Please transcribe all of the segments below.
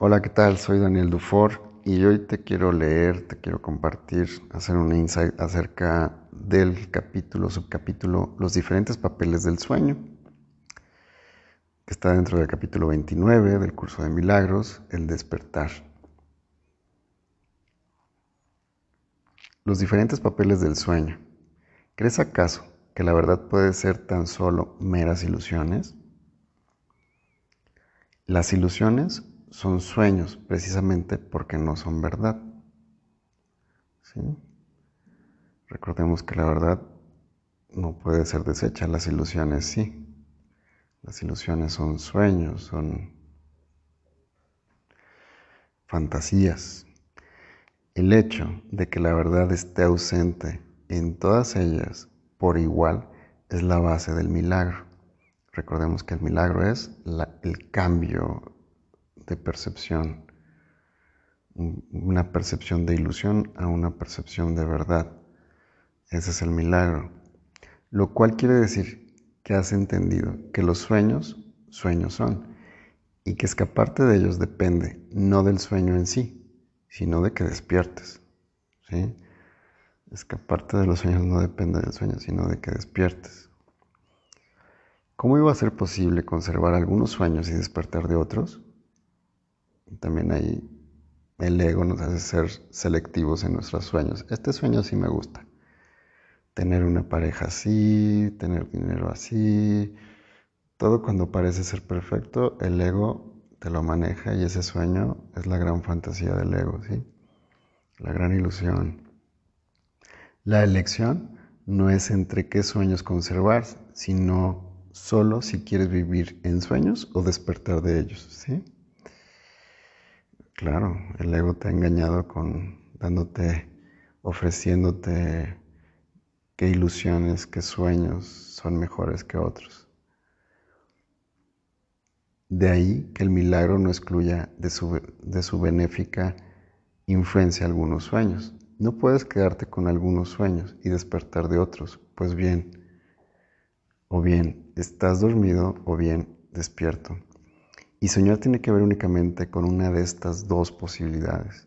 Hola, ¿qué tal? Soy Daniel Dufour y hoy te quiero leer, te quiero compartir, hacer un insight acerca del capítulo, subcapítulo, los diferentes papeles del sueño, que está dentro del capítulo 29 del curso de milagros, el despertar. Los diferentes papeles del sueño. ¿Crees acaso que la verdad puede ser tan solo meras ilusiones? Las ilusiones son sueños precisamente porque no son verdad. ¿Sí? Recordemos que la verdad no puede ser deshecha, las ilusiones sí. Las ilusiones son sueños, son fantasías. El hecho de que la verdad esté ausente en todas ellas por igual es la base del milagro. Recordemos que el milagro es el cambio de percepción, una percepción de ilusión a una percepción de verdad. Ese es el milagro. Lo cual quiere decir que has entendido que los sueños, sueños son, y que escaparte de ellos depende no del sueño en sí, sino de que despiertes. ¿sí? Escaparte de los sueños no depende del sueño, sino de que despiertes. ¿Cómo iba a ser posible conservar algunos sueños y despertar de otros? También ahí el ego nos hace ser selectivos en nuestros sueños. Este sueño sí me gusta. Tener una pareja así, tener dinero así. Todo cuando parece ser perfecto, el ego te lo maneja y ese sueño es la gran fantasía del ego, ¿sí? La gran ilusión. La elección no es entre qué sueños conservar, sino solo si quieres vivir en sueños o despertar de ellos, ¿sí? Claro, el ego te ha engañado con dándote, ofreciéndote qué ilusiones, qué sueños son mejores que otros. De ahí que el milagro no excluya de su, de su benéfica influencia algunos sueños. No puedes quedarte con algunos sueños y despertar de otros, pues bien, o bien estás dormido o bien despierto. Y soñar tiene que ver únicamente con una de estas dos posibilidades.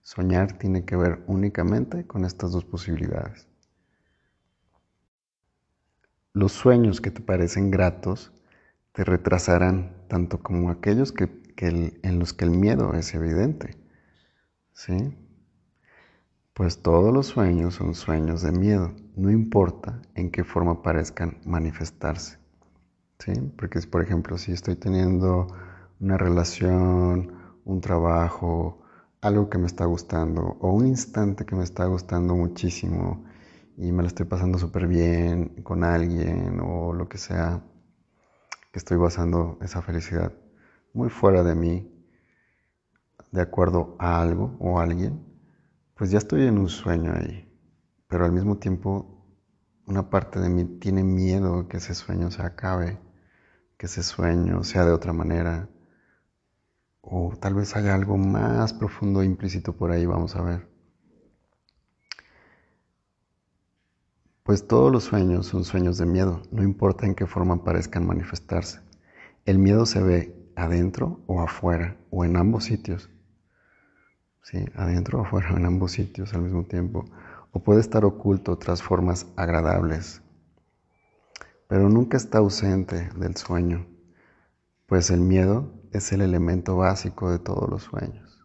Soñar tiene que ver únicamente con estas dos posibilidades. Los sueños que te parecen gratos te retrasarán tanto como aquellos que, en los que el miedo es evidente. ¿Sí? Pues todos los sueños son sueños de miedo, no importa en qué forma parezcan manifestarse. Porque, por ejemplo, si estoy teniendo una relación, un trabajo, algo que me está gustando, o un instante que me está gustando muchísimo y me lo estoy pasando súper bien con alguien o lo que sea, que estoy basando esa felicidad muy fuera de mí, de acuerdo a algo o a alguien, pues ya estoy en un sueño ahí. Pero al mismo tiempo, una parte de mí tiene miedo que ese sueño se acabe que ese sueño sea de otra manera. O tal vez haya algo más profundo e implícito por ahí, vamos a ver. Pues todos los sueños son sueños de miedo, no importa en qué forma parezcan manifestarse. El miedo se ve adentro o afuera, o en ambos sitios. ¿Sí? Adentro o afuera, en ambos sitios al mismo tiempo. O puede estar oculto tras formas agradables, pero nunca está ausente del sueño, pues el miedo es el elemento básico de todos los sueños.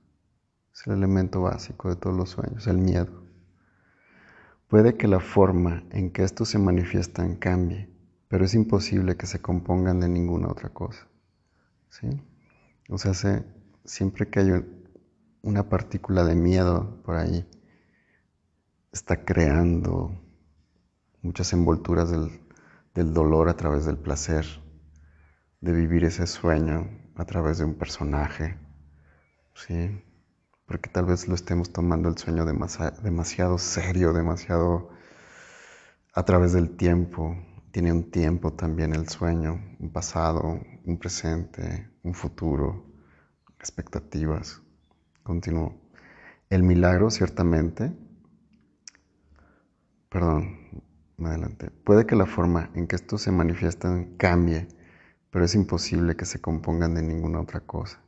Es el elemento básico de todos los sueños, el miedo. Puede que la forma en que estos se manifiestan cambie, pero es imposible que se compongan de ninguna otra cosa. ¿sí? O sea, siempre que hay una partícula de miedo por ahí, está creando muchas envolturas del, del dolor a través del placer, de vivir ese sueño a través de un personaje, ¿sí? Porque tal vez lo estemos tomando el sueño demasiado serio, demasiado a través del tiempo. Tiene un tiempo también el sueño, un pasado, un presente, un futuro, expectativas. Continúo. El milagro, ciertamente, perdón, adelante. Puede que la forma en que estos se manifiestan cambie, pero es imposible que se compongan de ninguna otra cosa.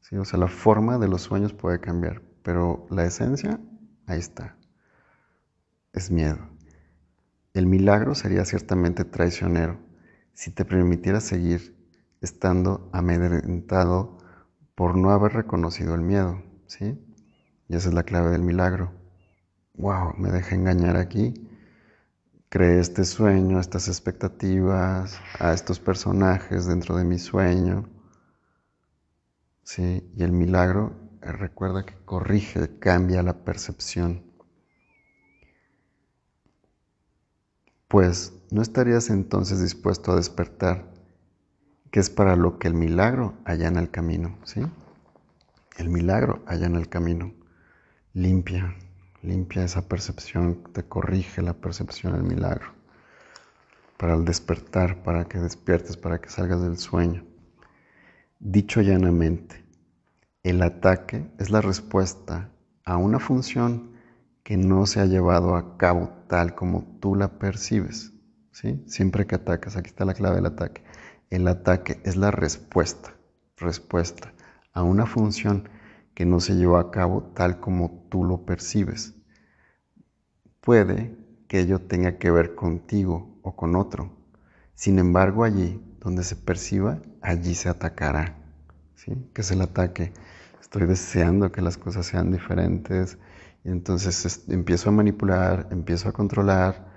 ¿sí? O sea, la forma de los sueños puede cambiar, pero la esencia, ahí está. Es miedo. El milagro sería ciertamente traicionero si te permitiera seguir estando amedrentado por no haber reconocido el miedo, ¿sí? Y esa es la clave del milagro. Wow, me dejé engañar aquí. Creé este sueño, estas expectativas, a estos personajes dentro de mi sueño. ¿Sí? Y el milagro eh, recuerda que corrige, cambia la percepción. Pues no estarías entonces dispuesto a despertar, que es para lo que el milagro allana el camino, ¿sí? El milagro allana el camino, limpia, limpia esa percepción, te corrige la percepción del milagro, para el despertar, para que despiertes, para que salgas del sueño. Dicho llanamente, el ataque es la respuesta a una función que no se ha llevado a cabo tal como tú la percibes. ¿sí? Siempre que atacas, aquí está la clave del ataque. El ataque es la respuesta, respuesta a una función que no se llevó a cabo tal como tú lo percibes. Puede que ello tenga que ver contigo o con otro. Sin embargo, allí donde se perciba, allí se atacará. ¿sí? Que es el ataque. Estoy deseando que las cosas sean diferentes, y entonces empiezo a manipular, empiezo a controlar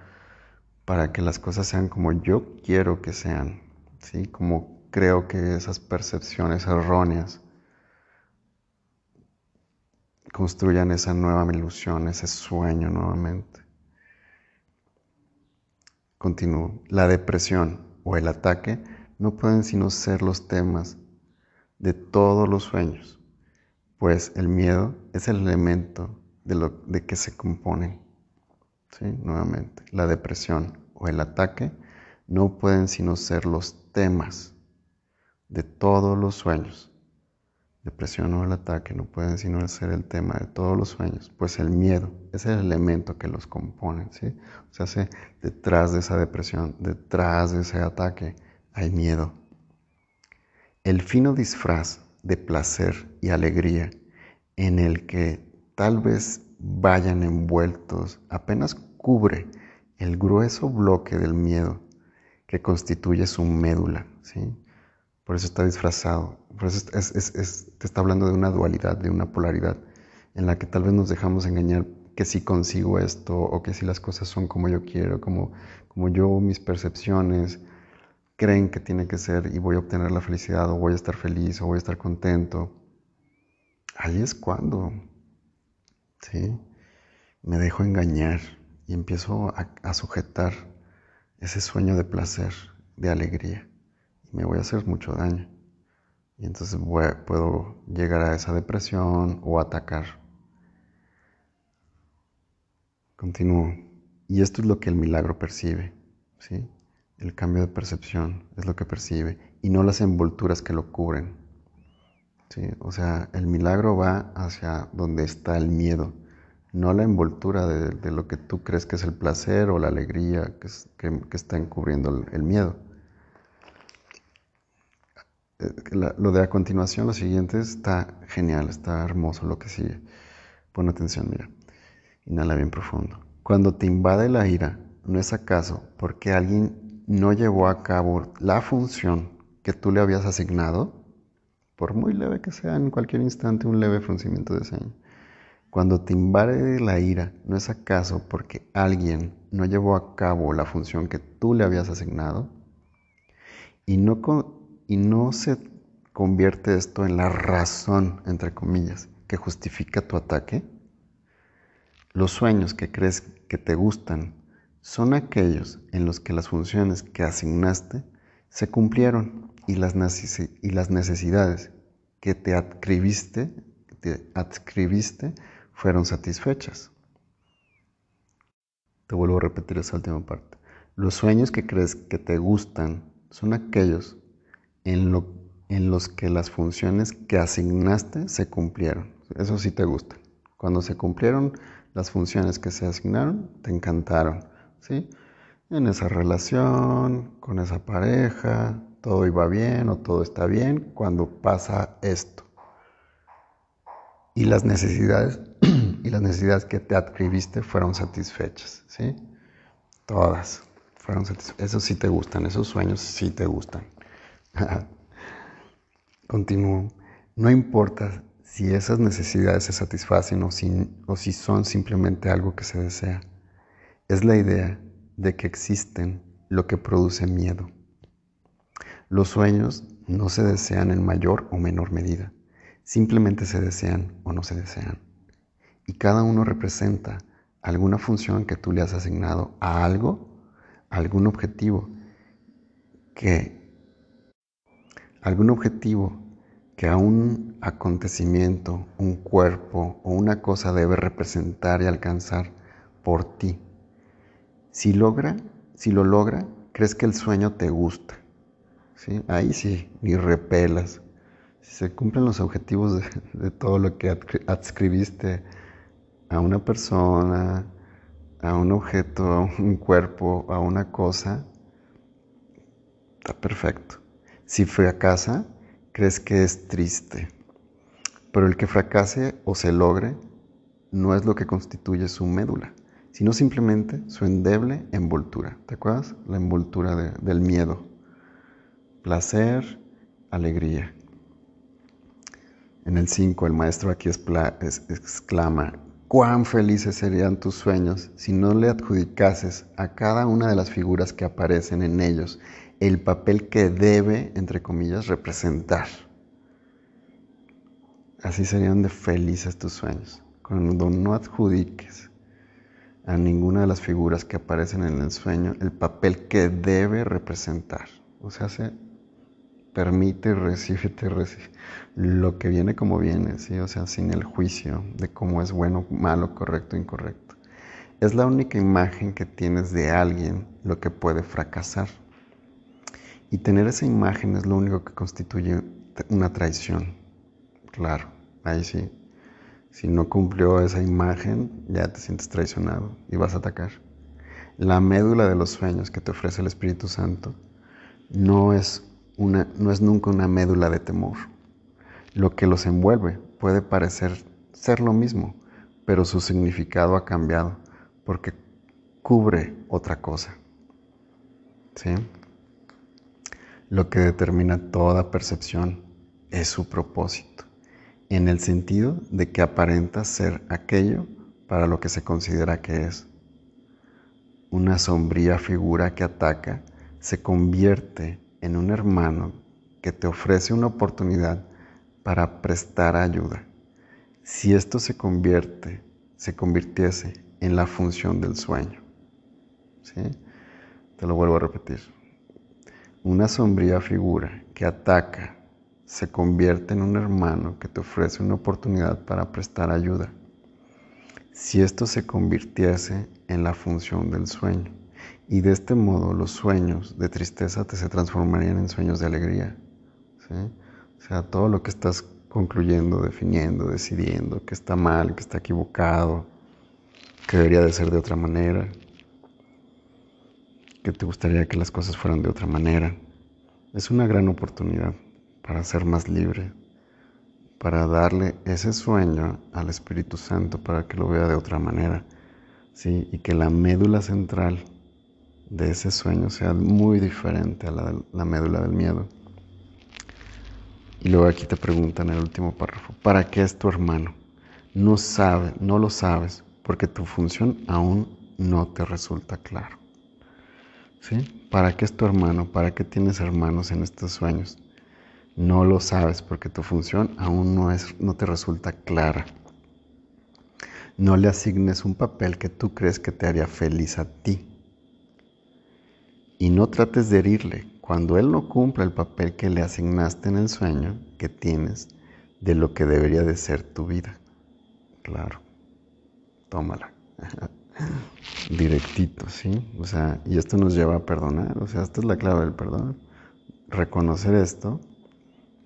para que las cosas sean como yo quiero que sean, ¿sí? Como creo que esas percepciones erróneas construyan esa nueva ilusión, ese sueño nuevamente. Continúo. La depresión o el ataque no pueden sino ser los temas de todos los sueños, pues el miedo es el elemento de, lo, de que se componen. ¿Sí? Nuevamente, la depresión o el ataque no pueden sino ser los temas de todos los sueños. Depresión o el ataque no pueden sino ser el tema de todos los sueños, pues el miedo es el elemento que los compone. ¿sí? O sea, se, detrás de esa depresión, detrás de ese ataque, hay miedo. El fino disfraz de placer y alegría en el que tal vez vayan envueltos, apenas cubre el grueso bloque del miedo que constituye su médula, ¿sí? Por eso está disfrazado, por eso te está hablando de una dualidad, de una polaridad, en la que tal vez nos dejamos engañar que si consigo esto o que si las cosas son como yo quiero, como, como yo, mis percepciones creen que tiene que ser y voy a obtener la felicidad o voy a estar feliz o voy a estar contento. Ahí es cuando ¿sí? Me dejo engañar y empiezo a, sujetar ese sueño de placer, de alegría, y me voy a hacer mucho daño. Y entonces puedo llegar a esa depresión o atacar. Continúo. Y esto es lo que el milagro percibe, ¿sí? El cambio de percepción es lo que percibe y no las envolturas que lo cubren. O sea, el milagro va hacia donde está el miedo, no la envoltura de, lo que tú crees que es el placer o la alegría que, está encubriendo el, miedo. Eh, lo de a continuación, lo siguiente, está genial, está hermoso lo que sigue. Pon atención, mira. Inhala bien profundo. Cuando te invade la ira, ¿no es acaso porque alguien no llevó a cabo la función que tú le habías asignado? por muy leve que sea, en cualquier instante un leve fruncimiento de ceño. Cuando te invade la ira, ¿no es acaso porque alguien no llevó a cabo la función que tú le habías asignado? Y no, y no se convierte esto en la razón, entre comillas, que justifica tu ataque. Los sueños que crees que te gustan son aquellos en los que las funciones que asignaste se cumplieron y las, necesidades que te te adscribiste fueron satisfechas. Te vuelvo a repetir esa última parte. Los sueños que crees que te gustan son aquellos en, lo, en los que las funciones que asignaste se cumplieron. Eso sí te gusta. Cuando se cumplieron las funciones que se asignaron, te encantaron. ¿sí? En esa relación, con esa pareja, todo iba bien o todo está bien cuando pasa esto. y las necesidades y las necesidades que te adscribiste fueron satisfechas, ¿sí? Todas fueron satisfechas. Esos sí te gustan, esos sueños sí te gustan. Continúo. No importa si esas necesidades se satisfacen o o si son simplemente algo que se desea. Es la idea de que existen lo que produce miedo. Los sueños no se desean en mayor o menor medida, simplemente se desean o no se desean. Y cada uno representa alguna función que tú le has asignado a algo, algún objetivo, que algún objetivo que a un acontecimiento, un cuerpo o una cosa debe representar y alcanzar por ti. Si logra, si lo logra, crees que el sueño te gusta. ¿sí? Ahí sí, ni repelas. Si se cumplen los objetivos de, todo lo que adscribiste a una persona, a un objeto, a un cuerpo, a una cosa, está perfecto. Si fracasa, crees que es triste. Pero el que fracase o se logre no es lo que constituye su médula, sino simplemente su endeble envoltura. ¿Te acuerdas? La envoltura del miedo. Placer, alegría. En el 5 el maestro aquí exclama, cuán felices serían tus sueños si no le adjudicases a cada una de las figuras que aparecen en ellos el papel que debe, entre comillas, representar. Así serían de felices tus sueños, cuando no adjudiques a ninguna de las figuras que aparecen en el sueño el papel que debe representar. O sea, se permite, recibe lo que viene como viene, ¿sí? o sea, sin el juicio de cómo es bueno, malo, correcto, incorrecto. Es la única imagen que tienes de alguien lo que puede fracasar. Y tener esa imagen es lo único que constituye una traición. Claro, ahí sí. Si no cumplió esa imagen, ya te sientes traicionado y vas a atacar. La médula de los sueños que te ofrece el Espíritu Santo no es, una, no es nunca una médula de temor. Lo que los envuelve puede parecer ser lo mismo, pero su significado ha cambiado porque cubre otra cosa. ¿Sí? Lo que determina toda percepción es su propósito, en el sentido de que aparenta ser aquello para lo que se considera que es. Una sombría figura que ataca se convierte en un hermano que te ofrece una oportunidad para prestar ayuda. Si esto se convierte, se convirtiese en la función del sueño. ¿Sí? Te lo vuelvo a repetir. Una sombría figura que ataca se convierte en un hermano que te ofrece una oportunidad para prestar ayuda. Si esto se convirtiese en la función del sueño, y de este modo los sueños de tristeza te se transformarían en sueños de alegría. O sea, todo lo que estás concluyendo, definiendo, decidiendo, que está mal, que está equivocado, que debería de ser de otra manera, que te gustaría que las cosas fueran de otra manera. Es una gran oportunidad para ser más libre, para darle ese sueño al Espíritu Santo para que lo vea de otra manera, ¿sí? Y que la médula central de ese sueño sea muy diferente a la, la médula del miedo. Y luego aquí te preguntan en el último párrafo, ¿para qué es tu hermano? No sabe, no lo sabes, porque tu función aún no te resulta claro. ¿Para qué es tu hermano? ¿Para qué tienes hermanos en estos sueños? No lo sabes porque tu función aún no, es, no te resulta clara. No le asignes un papel que tú crees que te haría feliz a ti. Y no trates de herirle cuando él no cumpla el papel que le asignaste en el sueño que tienes de lo que debería de ser tu vida. Claro, tómala. directito, ¿sí? O sea, y esto nos lleva a perdonar, o sea, esta es la clave del perdón. Reconocer esto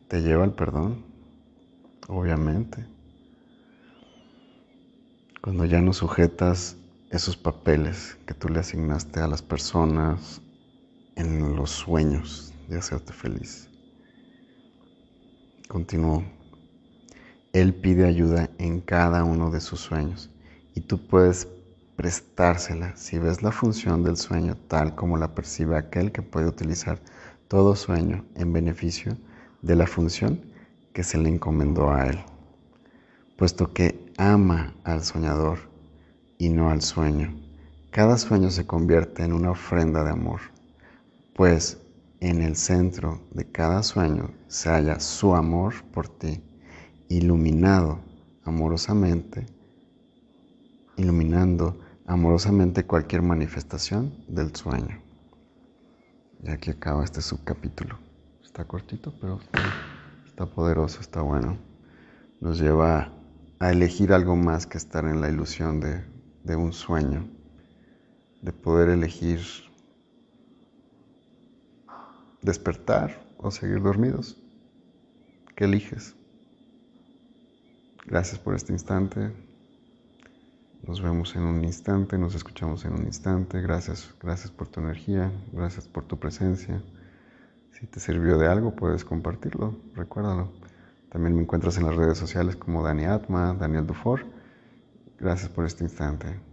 te lleva al perdón, obviamente. Cuando ya no sujetas esos papeles que tú le asignaste a las personas en los sueños de hacerte feliz. Continúo. Él pide ayuda en cada uno de sus sueños y tú puedes prestársela si ves la función del sueño tal como la percibe aquel que puede utilizar todo sueño en beneficio de la función que se le encomendó a él, puesto que ama al soñador y no al sueño. Cada sueño se convierte en una ofrenda de amor, pues en el centro de cada sueño se halla su amor por ti, iluminado amorosamente, iluminando amorosamente cualquier manifestación del sueño. Y aquí acaba este subcapítulo. Está cortito, pero está, poderoso, está bueno. Nos lleva a elegir algo más que estar en la ilusión de, de un sueño, de poder elegir despertar o seguir dormidos. ¿Qué eliges? Gracias por este instante. Nos vemos en un instante, nos escuchamos en un instante. Gracias, gracias por tu energía, gracias por tu presencia. Si te sirvió de algo, puedes compartirlo, recuérdalo. También me encuentras en las redes sociales como Dani Atma, Daniel Dufour. Gracias por este instante.